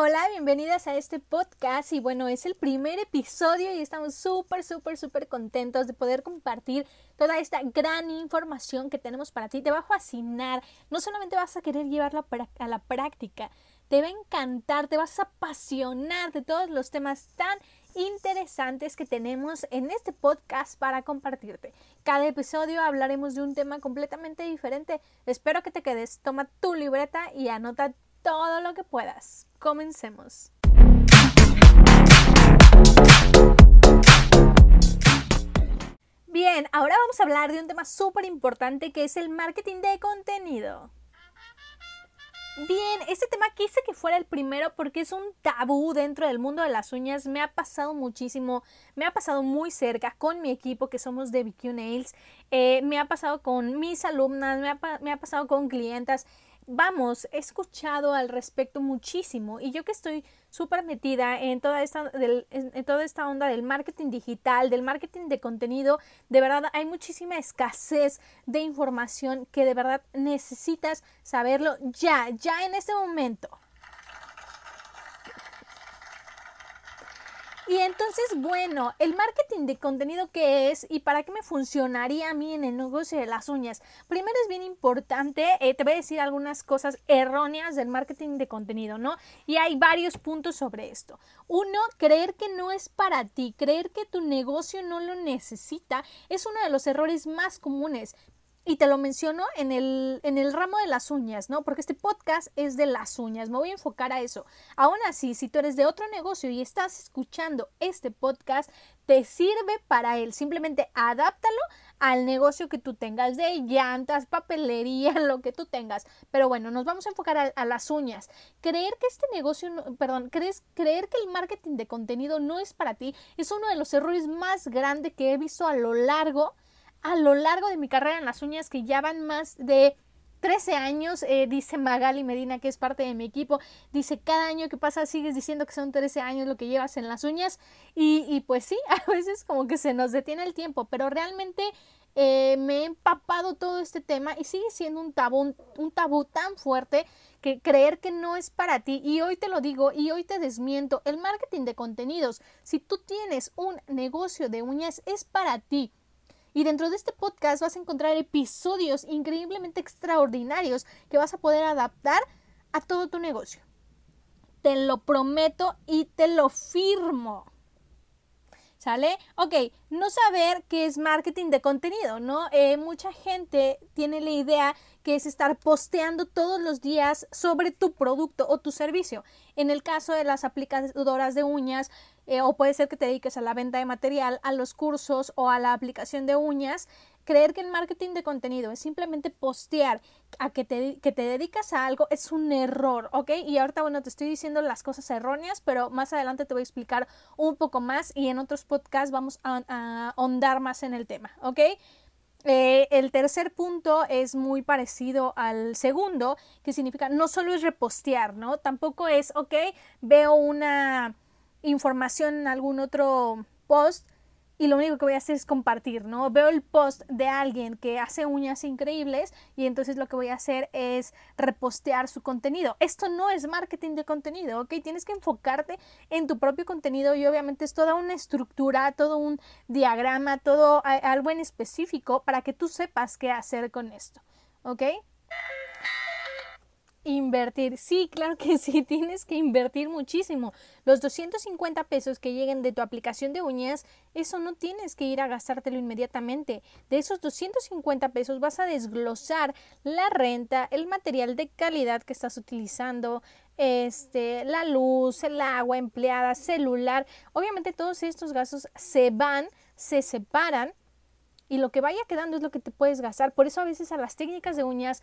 hola, bienvenidas a este podcast y bueno, es el primer episodio y estamos súper, súper, súper contentos de poder compartir toda esta gran información que tenemos para ti. Te va a fascinar, no solamente vas a querer llevarla a la práctica, te va a encantar, te vas a apasionar de todos los temas tan interesantes que tenemos en este podcast para compartirte. Cada episodio hablaremos de un tema completamente diferente. Espero que te quedes, toma tu libreta y anota todo lo que puedas. Comencemos. Bien, ahora vamos a hablar de un tema súper importante que es el marketing de contenido. Bien, este tema quise que fuera el primero porque es un tabú dentro del mundo de las uñas. Me ha pasado muchísimo, me ha pasado muy cerca con mi equipo que somos de BQ Nails, eh, me ha pasado con mis alumnas, me ha, me ha pasado con clientas vamos, he escuchado al respecto muchísimo y yo que estoy súper metida en toda, esta, en toda esta onda del marketing digital, del marketing de contenido, de verdad hay muchísima escasez de información que de verdad necesitas saberlo ya, ya en este momento. Y entonces, bueno, el marketing de contenido qué es y para qué me funcionaría a mí en el negocio de las uñas. Primero es bien importante, eh, te voy a decir algunas cosas erróneas del marketing de contenido, ¿no? Y hay varios puntos sobre esto. Uno, creer que no es para ti, creer que tu negocio no lo necesita, es uno de los errores más comunes. Y te lo menciono en el, en el ramo de las uñas, ¿no? Porque este podcast es de las uñas, me voy a enfocar a eso. Aún así, si tú eres de otro negocio y estás escuchando este podcast, te sirve para él. Simplemente adáptalo al negocio que tú tengas de llantas, papelería, lo que tú tengas. Pero bueno, nos vamos a enfocar a, las uñas. Creer que este negocio, perdón, crees, creer que el marketing de contenido no es para ti es uno de los errores más grandes que he visto a lo largo a lo largo de mi carrera en las uñas, que ya van más de 13 años, eh, dice Magali Medina, que es parte de mi equipo, dice, cada año que pasa sigues diciendo que son 13 años lo que llevas en las uñas y, y pues sí, a veces como que se nos detiene el tiempo, pero realmente eh, me he empapado todo este tema y sigue siendo un tabú, un tabú tan fuerte que creer que no es para ti. Y hoy te lo digo y hoy te desmiento, el marketing de contenidos, si tú tienes un negocio de uñas es para ti y dentro de este podcast vas a encontrar episodios increíblemente extraordinarios que vas a poder adaptar a todo tu negocio. Te lo prometo y te lo firmo. ¿Sale? Ok, no saber qué es marketing de contenido, ¿no? Eh, mucha gente tiene la idea que es estar posteando todos los días sobre tu producto o tu servicio. En el caso de las aplicadoras de uñas, eh, o puede ser que te dediques a la venta de material, a los cursos o a la aplicación de uñas, creer que el marketing de contenido es simplemente postear a que te, que te dedicas a algo es un error, ¿ok? Y ahorita, bueno, te estoy diciendo las cosas erróneas, pero más adelante te voy a explicar un poco más y en otros podcasts vamos a, ahondar más en el tema, ¿ok? Eh, el tercer punto es muy parecido al segundo, que significa no solo es repostear, ¿no? Tampoco es, ok, veo una información en algún otro post y lo único que voy a hacer es compartir, ¿no? Veo el post de alguien que hace uñas increíbles y entonces lo que voy a hacer es repostear su contenido. Esto no es marketing de contenido, ¿ok? Tienes que enfocarte en tu propio contenido y obviamente es toda una estructura, todo un diagrama, todo algo en específico para que tú sepas qué hacer con esto, ¿ok? Invertir, sí, claro que sí, tienes que invertir muchísimo. Los 250 pesos que lleguen de tu aplicación de uñas, eso no tienes que ir a gastártelo inmediatamente. De esos 250 pesos vas a desglosar la renta, el material de calidad que estás utilizando, este, la luz, el agua empleada, celular. Obviamente todos estos gastos se van, se separan y lo que vaya quedando es lo que te puedes gastar. Por eso a veces a las técnicas de uñas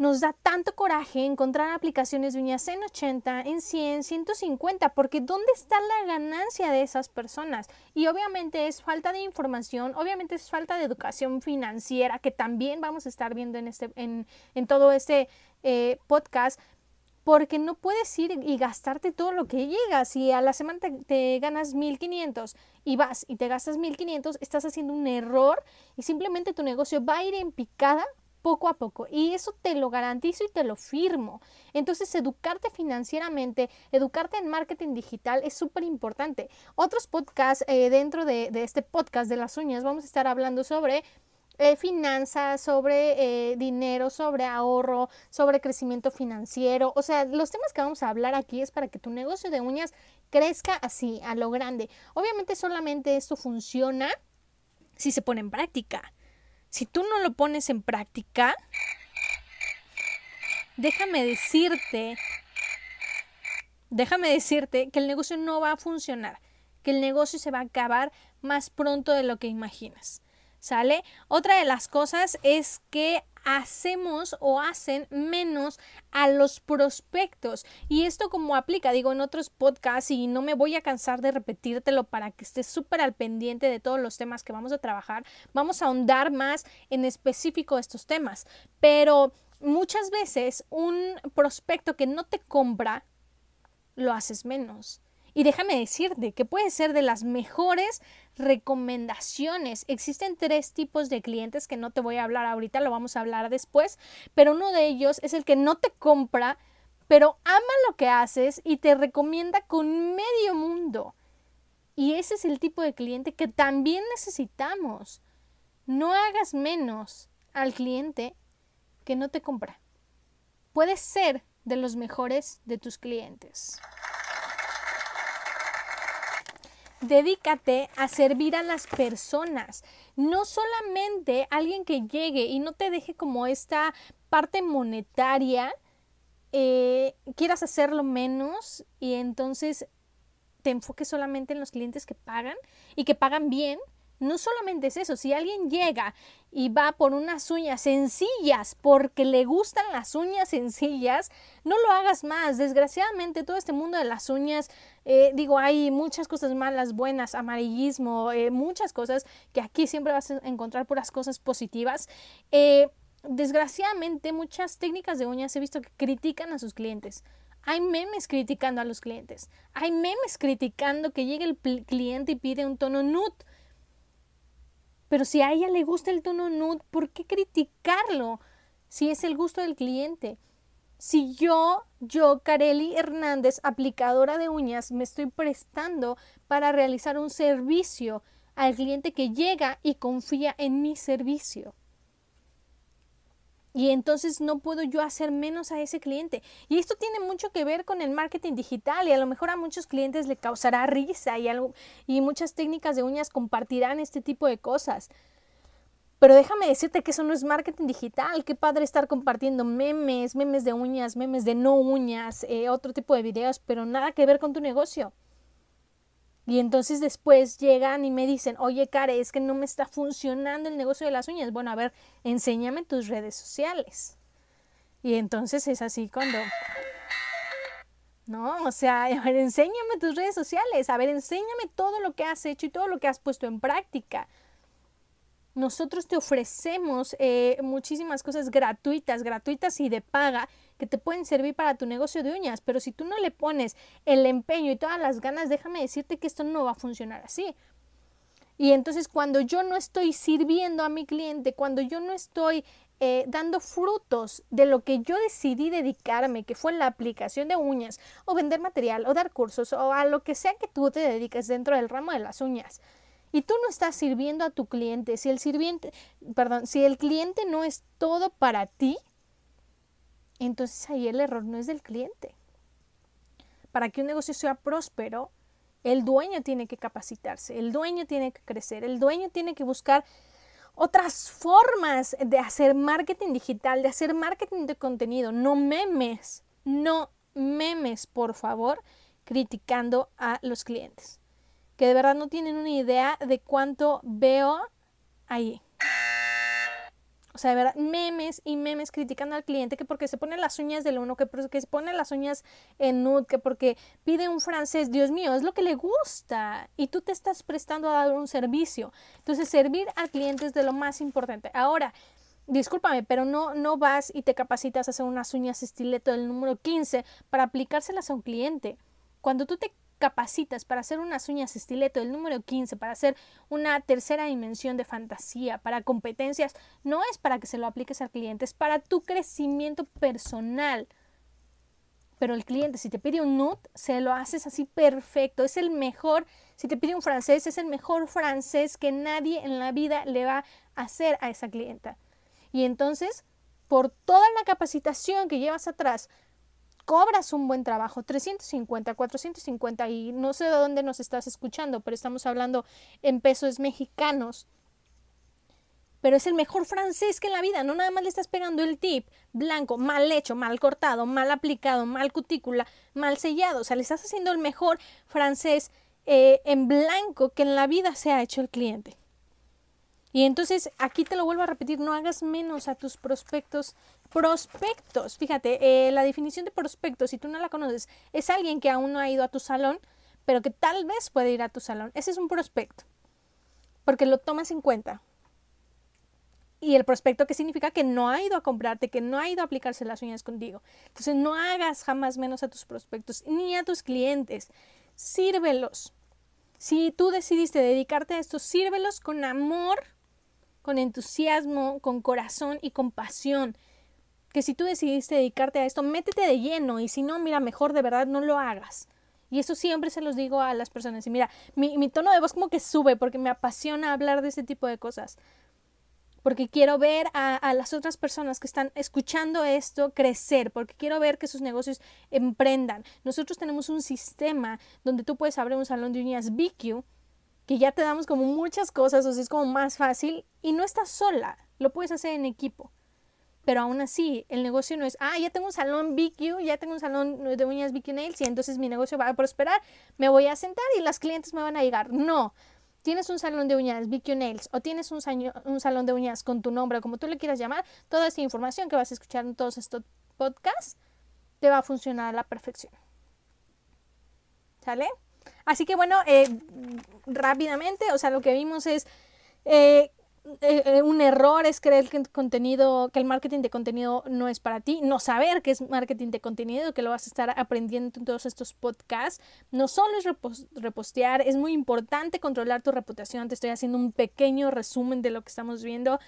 nos da tanto coraje encontrar aplicaciones de uñas en 80, en 100, 150, porque ¿dónde está la ganancia de esas personas? Y obviamente es falta de información, obviamente es falta de educación financiera, que también vamos a estar viendo en, este, en, en todo este eh, podcast, porque no puedes ir y gastarte todo lo que llega. Si a la semana te, te, ganas 1500 y vas y te gastas 1500, estás haciendo un error y simplemente tu negocio va a ir en picada poco a poco. Y eso te lo garantizo y te lo firmo. Entonces, educarte financieramente, educarte en marketing digital es súper importante. Otros podcasts eh, dentro de, de este podcast de las uñas vamos a estar hablando sobre eh, finanzas, sobre eh, dinero, sobre ahorro, sobre crecimiento financiero. O sea, los temas que vamos a hablar aquí es para que tu negocio de uñas crezca así, a lo grande. Obviamente solamente esto funciona si se pone en práctica. Si tú no lo pones en práctica, déjame decirte, déjame decirte que el negocio no va a funcionar, que el negocio se va a acabar más pronto de lo que imaginas. ¿Sale? Otra de las cosas es que hacemos o hacen menos a los prospectos. Y esto como aplica, digo, en otros podcasts y no me voy a cansar de repetírtelo para que estés súper al pendiente de todos los temas que vamos a trabajar. Vamos a ahondar más en específico estos temas. Pero muchas veces un prospecto que no te compra, lo haces menos. Y déjame decirte que puede ser de las mejores recomendaciones. Existen tres tipos de clientes que no te voy a hablar ahorita, lo vamos a hablar después, pero uno de ellos es el que no te compra, pero ama lo que haces y te recomienda con medio mundo. Y ese es el tipo de cliente que también necesitamos. No hagas menos al cliente que no te compra. Puedes ser de los mejores de tus clientes dedícate a servir a las personas. No solamente alguien que llegue y no te deje como esta parte monetaria, eh, quieras hacerlo menos y entonces te enfoques solamente en los clientes que pagan y que pagan bien no solamente es eso, si alguien llega y va por unas uñas sencillas porque le gustan las uñas sencillas, no lo hagas más. Desgraciadamente todo este mundo de las uñas, eh, digo, hay muchas cosas malas, buenas, amarillismo, eh, muchas cosas que aquí siempre vas a encontrar puras cosas positivas. Eh, desgraciadamente muchas técnicas de uñas he visto que critican a sus clientes. Hay memes criticando a los clientes. Hay memes criticando que llegue el cliente y pide un tono nude pero si a ella le gusta el tono nude, ¿por qué criticarlo? Si es el gusto del cliente. Si yo, yo, Kareli Hernández, aplicadora de uñas, me estoy prestando para realizar un servicio al cliente que llega y confía en mi servicio. Y entonces no puedo yo hacer menos a ese cliente. Y esto tiene mucho que ver con el marketing digital y a lo mejor a muchos clientes le causará risa y, algo, y muchas técnicas de uñas compartirán este tipo de cosas. Pero déjame decirte que eso no es marketing digital. Qué padre estar compartiendo memes, memes de uñas, memes de no uñas, eh, otro tipo de videos, pero nada que ver con tu negocio. Y entonces después llegan y me dicen, oye, Care, es que no me está funcionando el negocio de las uñas. Bueno, a ver, enséñame tus redes sociales. Y entonces es así cuando... No, o sea, a ver, enséñame tus redes sociales, a ver, enséñame todo lo que has hecho y todo lo que has puesto en práctica. Nosotros te ofrecemos eh, muchísimas cosas gratuitas, gratuitas y de paga que te pueden servir para tu negocio de uñas, pero si tú no le pones el empeño y todas las ganas, déjame decirte que esto no va a funcionar así. Y entonces cuando yo no estoy sirviendo a mi cliente, cuando yo no estoy eh, dando frutos de lo que yo decidí dedicarme, que fue la aplicación de uñas, o vender material, o dar cursos, o a lo que sea que tú te dediques dentro del ramo de las uñas, y tú no estás sirviendo a tu cliente, si el sirviente, perdón, si el cliente no es todo para ti, entonces ahí el error no es del cliente. Para que un negocio sea próspero, el dueño tiene que capacitarse, el dueño tiene que crecer, el dueño tiene que buscar otras formas de hacer marketing digital, de hacer marketing de contenido, no memes, no memes, por favor, criticando a los clientes, que de verdad no tienen una idea de cuánto veo ahí. O sea, de verdad, memes y memes criticando al cliente que porque se pone las uñas del uno, que porque se pone las uñas en nude, que porque pide un francés, Dios mío, es lo que le gusta y tú te estás prestando a dar un servicio. Entonces, servir al cliente es de lo más importante. Ahora, discúlpame, pero no, no vas y te capacitas a hacer unas uñas estileto del número 15 para aplicárselas a un cliente. Cuando tú te capacitas para hacer unas uñas estileto del número 15, para hacer una tercera dimensión de fantasía, para competencias, no es para que se lo apliques al cliente, es para tu crecimiento personal. Pero el cliente, si te pide un nude, se lo haces así perfecto. Es el mejor, si te pide un francés, es el mejor francés que nadie en la vida le va a hacer a esa clienta. Y entonces, por toda la capacitación que llevas atrás, cobras un buen trabajo, 350, 450 y no sé de dónde nos estás escuchando, pero estamos hablando en pesos mexicanos. Pero es el mejor francés que en la vida, no nada más le estás pegando el tip blanco, mal hecho, mal cortado, mal aplicado, mal cutícula, mal sellado, o sea, le estás haciendo el mejor francés eh, en blanco que en la vida se ha hecho el cliente. Y entonces aquí te lo vuelvo a repetir, no hagas menos a tus prospectos. Prospectos, fíjate, eh, la definición de prospectos, si tú no la conoces, es alguien que aún no ha ido a tu salón, pero que tal vez puede ir a tu salón. Ese es un prospecto, porque lo tomas en cuenta. Y el prospecto que significa que no ha ido a comprarte, que no ha ido a aplicarse las uñas contigo. Entonces no hagas jamás menos a tus prospectos ni a tus clientes. Sírvelos. Si tú decidiste dedicarte a esto, sírvelos con amor con entusiasmo, con corazón y con pasión. Que si tú decidiste dedicarte a esto, métete de lleno y si no, mira, mejor de verdad no lo hagas. Y eso siempre se los digo a las personas. Y mira, mi, tono de voz como que sube porque me apasiona hablar de ese tipo de cosas. Porque quiero ver a, a, las otras personas que están escuchando esto crecer, porque quiero ver que sus negocios emprendan. Nosotros tenemos un sistema donde tú puedes abrir un salón de uñas BQ que ya te damos como muchas cosas, o sea, es como más fácil y no estás sola, lo puedes hacer en equipo. Pero aún así, el negocio no es, ah, ya tengo un salón BQ, ya tengo un salón de uñas BQ Nails y entonces mi negocio va a prosperar, me voy a sentar y las clientes me van a llegar. No, tienes un salón de uñas BQ Nails o tienes un, un salón de uñas con tu nombre, como tú le quieras llamar, toda esa información que vas a escuchar en todos estos podcasts te va a funcionar a la perfección. ¿Sale? Así que bueno, eh, rápidamente, o sea, lo que vimos es eh, eh, un error es creer que el contenido, que el marketing de contenido no es para ti, no saber qué es marketing de contenido, que lo vas a estar aprendiendo en todos estos podcasts. No solo es repostear, es muy importante controlar tu reputación. Te estoy haciendo un pequeño resumen de lo que estamos viendo.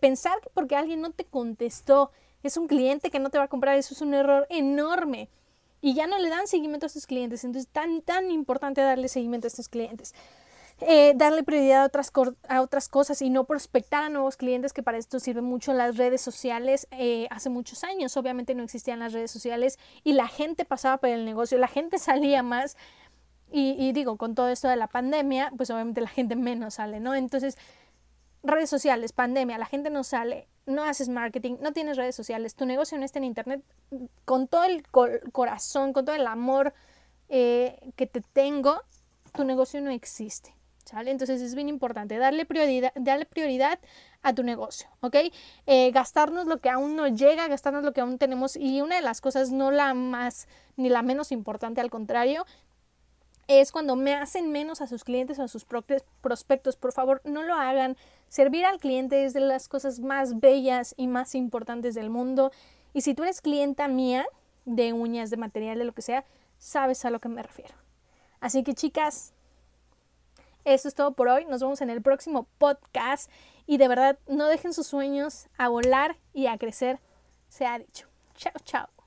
pensar que porque alguien no te contestó, es un cliente que no te va a comprar, eso es un error enorme y ya no le dan seguimiento a sus clientes. Entonces, tan, tan importante darle seguimiento a estos clientes. Eh, darle prioridad a otras, a otras cosas y no prospectar a nuevos clientes, que para esto sirven mucho las redes sociales. Eh, hace muchos años, obviamente, no existían las redes sociales y la gente pasaba por el negocio, la gente salía más. Y, digo, con todo esto de la pandemia, pues obviamente la gente menos sale, ¿no? Entonces, redes sociales, pandemia, la gente no sale, no haces marketing, no tienes redes sociales, tu negocio no está en internet, con todo el corazón, con todo el amor eh, que te tengo, tu negocio no existe. Entonces es bien importante darle prioridad, darle prioridad a tu negocio, ¿ok? Eh, gastarnos lo que aún no llega, gastarnos lo que aún tenemos y una de las cosas no la más ni la menos importante, al contrario, es cuando me hacen menos a sus clientes o a sus prospectos. Por favor, no lo hagan. Servir al cliente es de las cosas más bellas y más importantes del mundo. Y si tú eres clienta mía, de uñas, de material, de lo que sea, sabes a lo que me refiero. Así que chicas, eso es todo por hoy. Nos vemos en el próximo podcast. Y de verdad, no dejen sus sueños a volar y a crecer, se ha dicho. Chao, chao.